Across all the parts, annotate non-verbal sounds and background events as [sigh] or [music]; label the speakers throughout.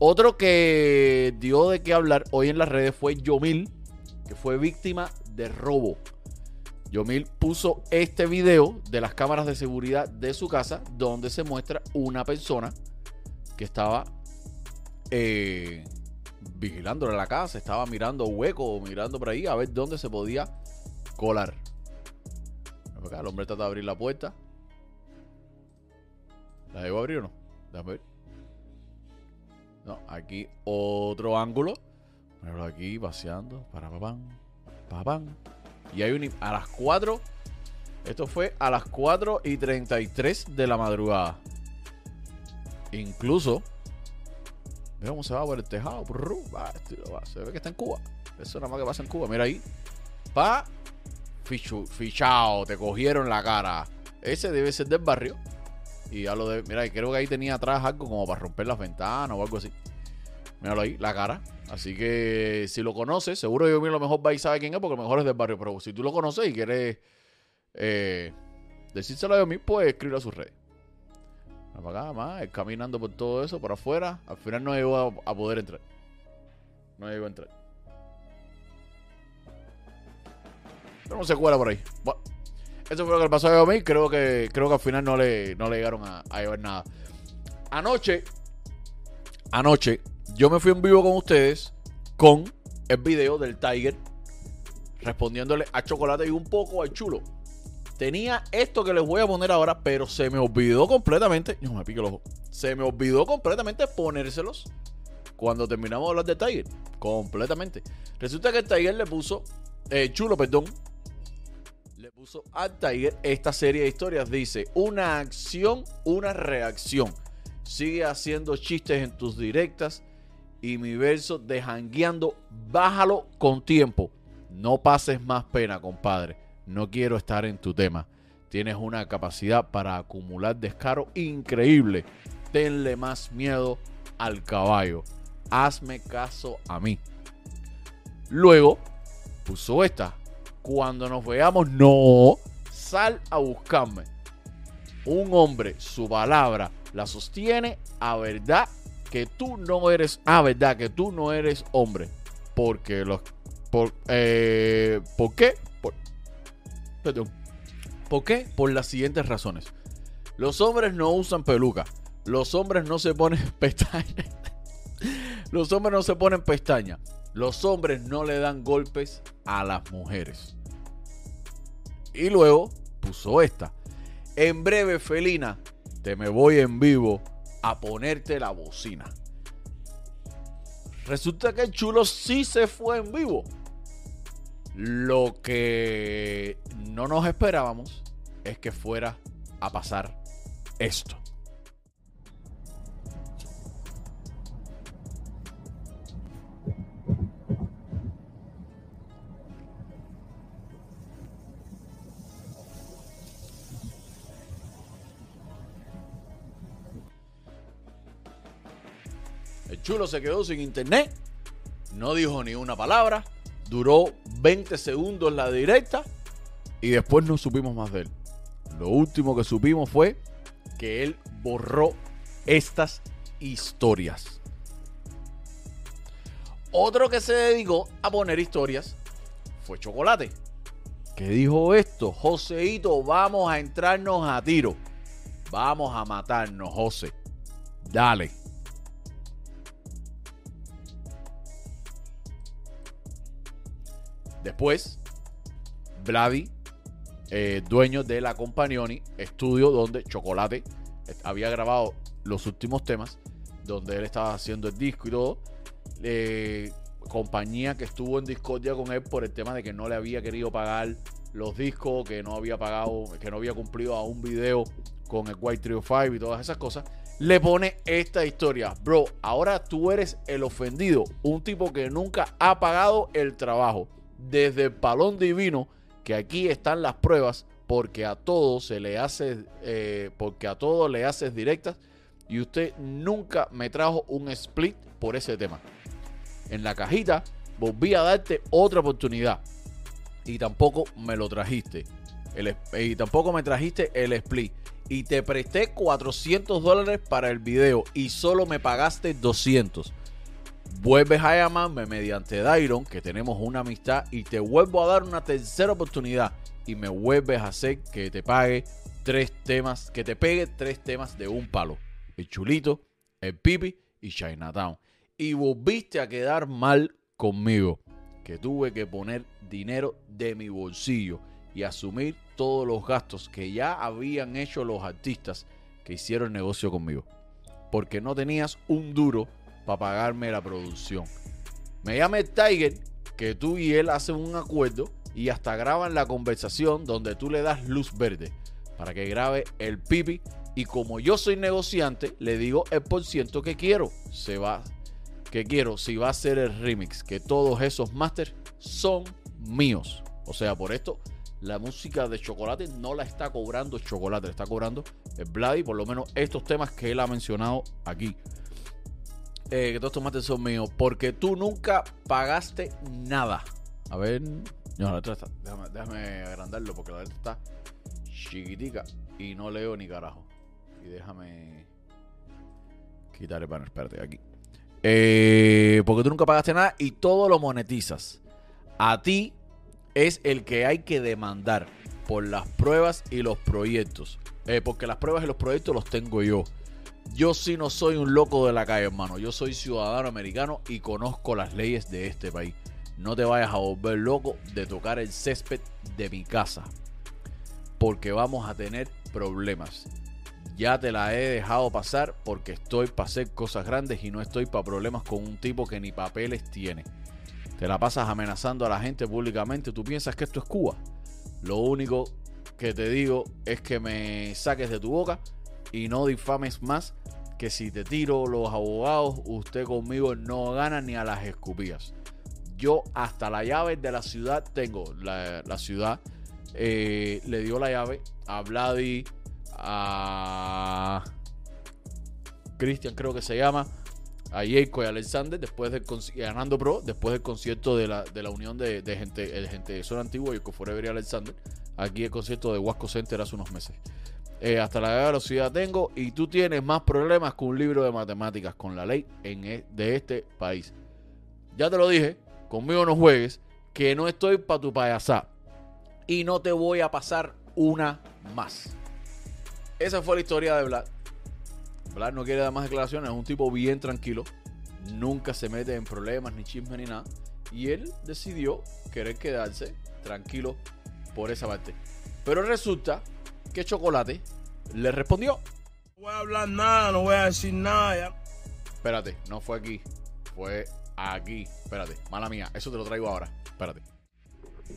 Speaker 1: Otro que dio de qué hablar hoy en las redes fue Yomil, que fue víctima de robo. Yomil puso este video de las cámaras de seguridad de su casa donde se muestra una persona que estaba eh, vigilándole la casa, estaba mirando hueco, mirando por ahí a ver dónde se podía colar. el hombre trata de abrir la puerta. ¿La debo abrir o no? Déjame ver. No, aquí otro ángulo. Míralo aquí paseando. Para papán. Papán. Y hay un. A las 4. Esto fue a las 4 y 33 de la madrugada. Incluso. Mira cómo se va por el tejado. Se ve que está en Cuba. Eso nada más que pasa en Cuba. Mira ahí. Pa. fichado. Te cogieron la cara. Ese debe ser del barrio. Y ya lo de. Mira, creo que ahí tenía atrás algo como para romper las ventanas o algo así. Míralo ahí, la cara. Así que si lo conoces, seguro yo lo mejor va y sabe quién es, porque lo mejor es del barrio. Pero si tú lo conoces y quieres eh, decírselo a mí, pues escribe a sus redes. Para acá, más, caminando por todo eso, por afuera. Al final no llegó a, poder entrar. No llegó a entrar. Pero no se cuela por ahí. Bueno. Eso fue lo que le pasó a mí. Creo que, creo que al final no le, no le llegaron a, llevar nada. Anoche, anoche, yo me fui en vivo con ustedes con el video del Tiger respondiéndole a Chocolate y un poco al chulo. Tenía esto que les voy a poner ahora, pero se me olvidó completamente. No me pique el ojo. Se me olvidó completamente ponérselos cuando terminamos de hablar de Tiger. Completamente. Resulta que el Tiger le puso, eh, chulo, perdón, puso a Tiger esta serie de historias. Dice, una acción, una reacción. Sigue haciendo chistes en tus directas y mi verso de jangueando, bájalo con tiempo. No pases más pena, compadre. No quiero estar en tu tema. Tienes una capacidad para acumular descaro increíble. Tenle más miedo al caballo. Hazme caso a mí. Luego puso esta cuando nos veamos, no, sal a buscarme. Un hombre, su palabra la sostiene a verdad que tú no eres, a verdad que tú no eres hombre. Porque los, por, eh, ¿por qué? Por, perdón. ¿Por qué? Por las siguientes razones. Los hombres no usan peluca. Los hombres no se ponen [laughs] pestañas. Los hombres no se ponen pestañas. Los hombres no le dan golpes a las mujeres. Y luego puso esta. En breve, Felina, te me voy en vivo a ponerte la bocina. Resulta que el chulo sí se fue en vivo. Lo que no nos esperábamos es que fuera a pasar esto. Chulo se quedó sin internet, no dijo ni una palabra, duró 20 segundos la directa y después no supimos más de él. Lo último que supimos fue que él borró estas historias. Otro que se dedicó a poner historias fue Chocolate. Que dijo esto, Joseito, vamos a entrarnos a tiro. Vamos a matarnos, José. Dale. Después, Vladi, eh, dueño de la Companioni, estudio donde Chocolate había grabado los últimos temas, donde él estaba haciendo el disco y todo. Eh, compañía que estuvo en discordia con él por el tema de que no le había querido pagar los discos, que no había pagado, que no había cumplido a un video con el White Trio 5 y todas esas cosas, le pone esta historia. Bro, ahora tú eres el ofendido, un tipo que nunca ha pagado el trabajo desde el palón divino que aquí están las pruebas porque a todos se le hace eh, porque a todos le haces directas y usted nunca me trajo un split por ese tema. En la cajita volví a darte otra oportunidad y tampoco me lo trajiste. y tampoco me trajiste el split. y te presté 400 dólares para el video y solo me pagaste 200. Vuelves a llamarme mediante Dairon, que tenemos una amistad, y te vuelvo a dar una tercera oportunidad y me vuelves a hacer que te pague tres temas, que te pegue tres temas de un palo. El chulito, el pipi y Chinatown. Y volviste a quedar mal conmigo, que tuve que poner dinero de mi bolsillo y asumir todos los gastos que ya habían hecho los artistas que hicieron negocio conmigo. Porque no tenías un duro para pagarme la producción. Me llama el Tiger que tú y él hacen un acuerdo y hasta graban la conversación donde tú le das luz verde para que grabe el pipi y como yo soy negociante le digo el por ciento que quiero se va que quiero si va a ser el remix que todos esos masters son míos o sea por esto la música de Chocolate no la está cobrando Chocolate, la está cobrando el Bloody, por lo menos estos temas que él ha mencionado aquí. Eh, que todos estos mates son míos, porque tú nunca pagaste nada. A ver, no, la letra está, déjame, déjame agrandarlo porque la letra está chiquitica y no leo ni carajo. Y déjame quitar el banner, espérate, aquí. Eh, porque tú nunca pagaste nada y todo lo monetizas. A ti es el que hay que demandar por las pruebas y los proyectos. Eh, porque las pruebas y los proyectos los tengo yo. Yo sí no soy un loco de la calle, hermano. Yo soy ciudadano americano y conozco las leyes de este país. No te vayas a volver loco de tocar el césped de mi casa. Porque vamos a tener problemas. Ya te la he dejado pasar porque estoy para hacer cosas grandes y no estoy para problemas con un tipo que ni papeles tiene te la pasas amenazando a la gente públicamente, tú piensas que esto es Cuba. Lo único que te digo es que me saques de tu boca y no difames más que si te tiro los abogados, usted conmigo no gana ni a las escupías. Yo hasta la llave de la ciudad tengo. La, ciudad eh, le dio la llave a Vladi, a Cristian creo que se llama, a Jacob y Alexander después del ganando después del concierto de la, de la unión de, gente el gente de Zona Antigua y Forever y Alexander aquí el concierto de Wasco Center hace unos meses eh, hasta la velocidad tengo y tú tienes más problemas con un libro de matemáticas con la ley en e, de este país. Ya te lo dije conmigo no juegues que no estoy para tu payasá. Y no te voy a pasar una más. Esa fue la historia de Black no quiere dar más declaraciones, es un tipo bien tranquilo, nunca se mete en problemas, ni chismes, ni nada. Y él decidió querer quedarse tranquilo por esa parte. Pero resulta que Chocolate le respondió.
Speaker 2: No voy a hablar nada, no voy a decir nada.
Speaker 1: Espérate, no fue aquí, fue aquí. Espérate, mala mía, eso te lo traigo ahora. Espérate.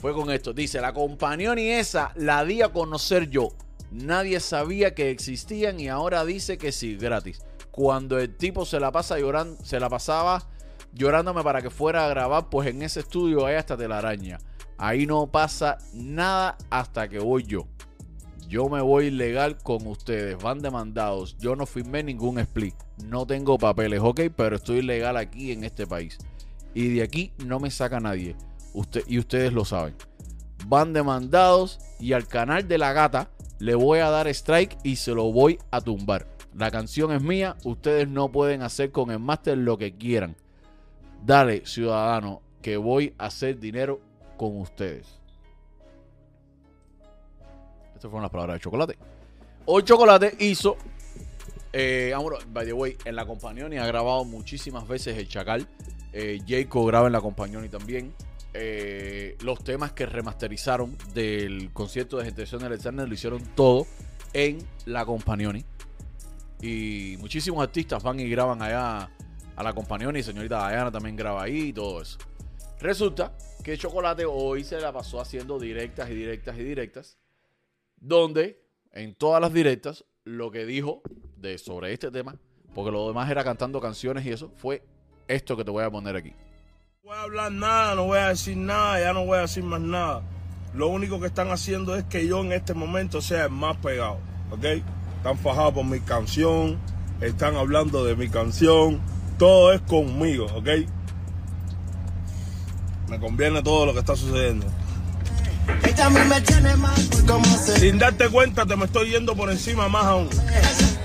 Speaker 1: Fue con esto. Dice, la compañía ni esa la di a conocer yo. Nadie sabía que existían y ahora dice que sí, gratis. Cuando el tipo se la pasa llorando, se la pasaba llorándome para que fuera a grabar, pues en ese estudio hay hasta telaraña. Ahí no pasa nada hasta que voy yo. Yo me voy legal con ustedes, van demandados. Yo no firmé ningún split, no tengo papeles, ok, pero estoy legal aquí en este país. Y de aquí no me saca nadie. Usted, y ustedes lo saben. Van demandados y al canal de la gata le voy a dar strike y se lo voy a tumbar. La canción es mía, ustedes no pueden hacer con el máster lo que quieran. Dale, ciudadano, que voy a hacer dinero con ustedes. Estas fueron las palabras de Chocolate. Hoy Chocolate hizo, eh, by the way, en la compañía y ha grabado muchísimas veces el Chacal. Eh, Jacob graba en la compañía también. Eh, los temas que remasterizaron del concierto de Generación Alexander lo hicieron todo en la Compañoni. Y muchísimos artistas van y graban allá a la Compañoni. Y señorita Diana también graba ahí y todo eso. Resulta que Chocolate hoy se la pasó haciendo directas y directas y directas. Donde en todas las directas lo que dijo de, sobre este tema, porque lo demás era cantando canciones y eso, fue esto que te voy a poner aquí.
Speaker 2: No voy a hablar nada, no voy a decir nada, ya no voy a decir más nada. Lo único que están haciendo es que yo en este momento sea el más pegado, ¿ok? Están fajados por mi canción, están hablando de mi canción, todo es conmigo, ¿ok? Me conviene todo lo que está sucediendo. Ella a mí me tiene mal como se... Sin darte cuenta te me estoy yendo por encima más aún.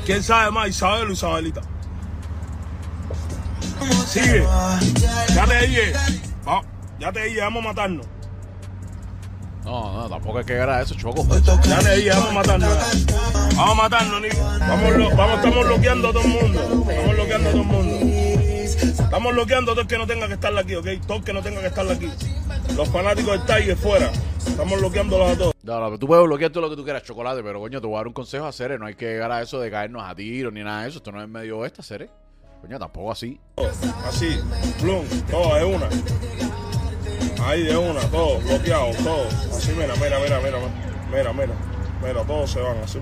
Speaker 2: ¿Quién sabe más, Isabel o Isabelita? Sigue. Ya te dije. Ya te dije, vamos a matarnos.
Speaker 1: No, no, tampoco hay que llegar a eso, choco.
Speaker 2: Ya te dije, vamos a matarnos. Vamos a matarnos, Nico. Vamos, vamos, estamos bloqueando a todo el mundo. Estamos bloqueando a todo el mundo. Estamos bloqueando a todo el que no tenga que estar aquí, ¿ok? Todo el que no tenga que estar aquí. Los fanáticos del Tiger fuera. Estamos bloqueándolos a todos.
Speaker 1: No, no, tú puedes bloquear todo lo que tú quieras, chocolate, pero coño, te voy a dar un consejo a Cere. No hay que llegar a eso de caernos a tiros ni nada de eso. Esto no es medio oeste, Cere. Coño, tampoco así.
Speaker 2: Así, plum, todo de una. Ahí de una, todo, bloqueado, todo. Así, mira, mira, mira, mira, mira, mira, mira, todos se van así,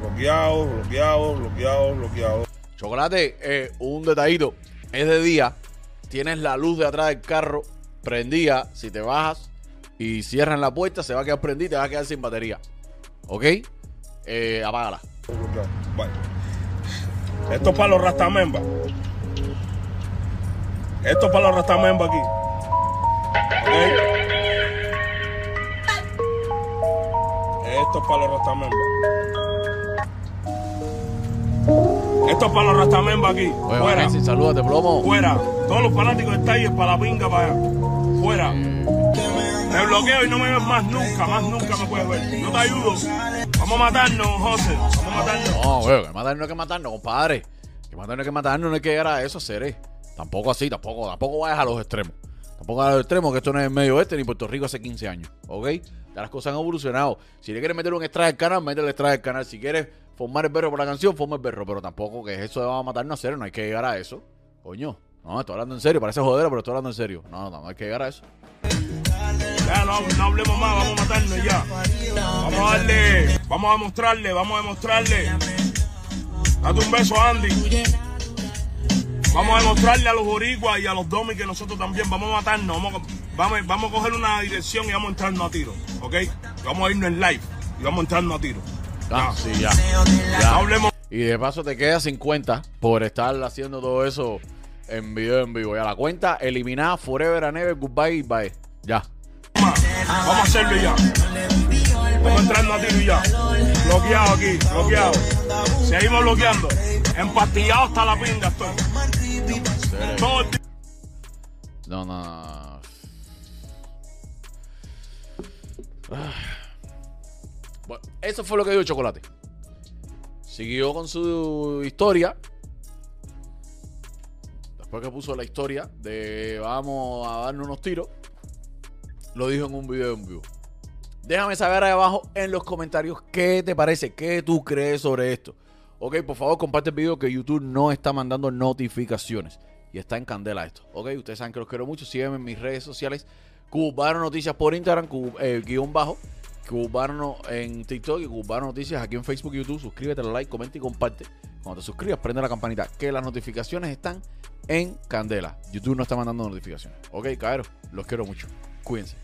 Speaker 2: bloqueados, bloqueados, bloqueados, bloqueados.
Speaker 1: Chocolate, eh, un detallito. Es de día, tienes la luz de atrás del carro prendida. Si te bajas y cierran la puerta, se va a quedar prendida y te va a quedar sin batería. ¿Ok? Eh, apágala.
Speaker 2: Esto es para los rastamembas. Esto es para los rastamembas aquí. Esto es para los rastamembas. Esto es para los rastamembas aquí.
Speaker 1: Oye, Fuera. Sí, salúdate, plomo.
Speaker 2: Fuera. Todos los fanáticos de Taller para la pinga para allá. Fuera. Me bloqueo y no me ves más nunca, más nunca me puedes ver. No te ayudo. Vamos a matarnos, José. Vamos a matarnos.
Speaker 1: No, güey, que matarnos no hay que matarnos, compadre. Que matarnos no hay que matarnos, no hay que llegar a eso, seré. Tampoco así, tampoco, tampoco vayas a los extremos. Tampoco a los extremos, que esto no es el medio oeste ni Puerto Rico hace 15 años. ¿Ok? Las cosas han evolucionado. Si le quieres meter un extra del canal, métele el extra del canal. Si quieres formar el berro por la canción, forma el berro. Pero tampoco que eso de vamos a matarnos a cero, no hay que llegar a eso. Coño. No, estoy hablando en serio, parece jodero, pero estoy hablando en serio. No, no, no hay que llegar a eso.
Speaker 2: Ya, no, no hablemos más, vamos a matarnos ya. Vamos a darle, vamos a demostrarle, vamos a demostrarle. Date un beso, Andy. Vamos a demostrarle a los boricuas y a los domis que nosotros también vamos a matarnos. Vamos, vamos, vamos a coger una dirección y vamos a entrarnos a tiro. ¿Ok? Vamos a irnos en live y vamos a entrarnos a tiro.
Speaker 1: Ah, sí, ya.
Speaker 2: Hablemos.
Speaker 1: Y de paso te quedas sin cuenta por estar haciendo todo eso en video en vivo. Ya la cuenta eliminada Forever and Ever, Goodbye, Bye. Ya.
Speaker 2: Vamos a hacerlo ya. Vamos a entrarnos a tiro ya. Bloqueado aquí, bloqueado. Seguimos bloqueando. Empastillado hasta la pinga estoy.
Speaker 1: No, no. Bueno, eso fue lo que dijo Chocolate. Siguió con su historia. Después que puso la historia de vamos a darnos unos tiros, lo dijo en un video en vivo. Déjame saber ahí abajo en los comentarios qué te parece, qué tú crees sobre esto. Ok, por favor, comparte el video que YouTube no está mandando notificaciones. Y está en candela esto. Ok, ustedes saben que los quiero mucho. Sígueme en mis redes sociales. Cubano Noticias por Instagram, eh, guion bajo. Cubano en TikTok y Cubano Noticias aquí en Facebook y YouTube. Suscríbete, like, comenta y comparte. Cuando te suscribas, prende la campanita. Que las notificaciones están en candela. YouTube no está mandando notificaciones. Ok, cabrón, los quiero mucho. coisa.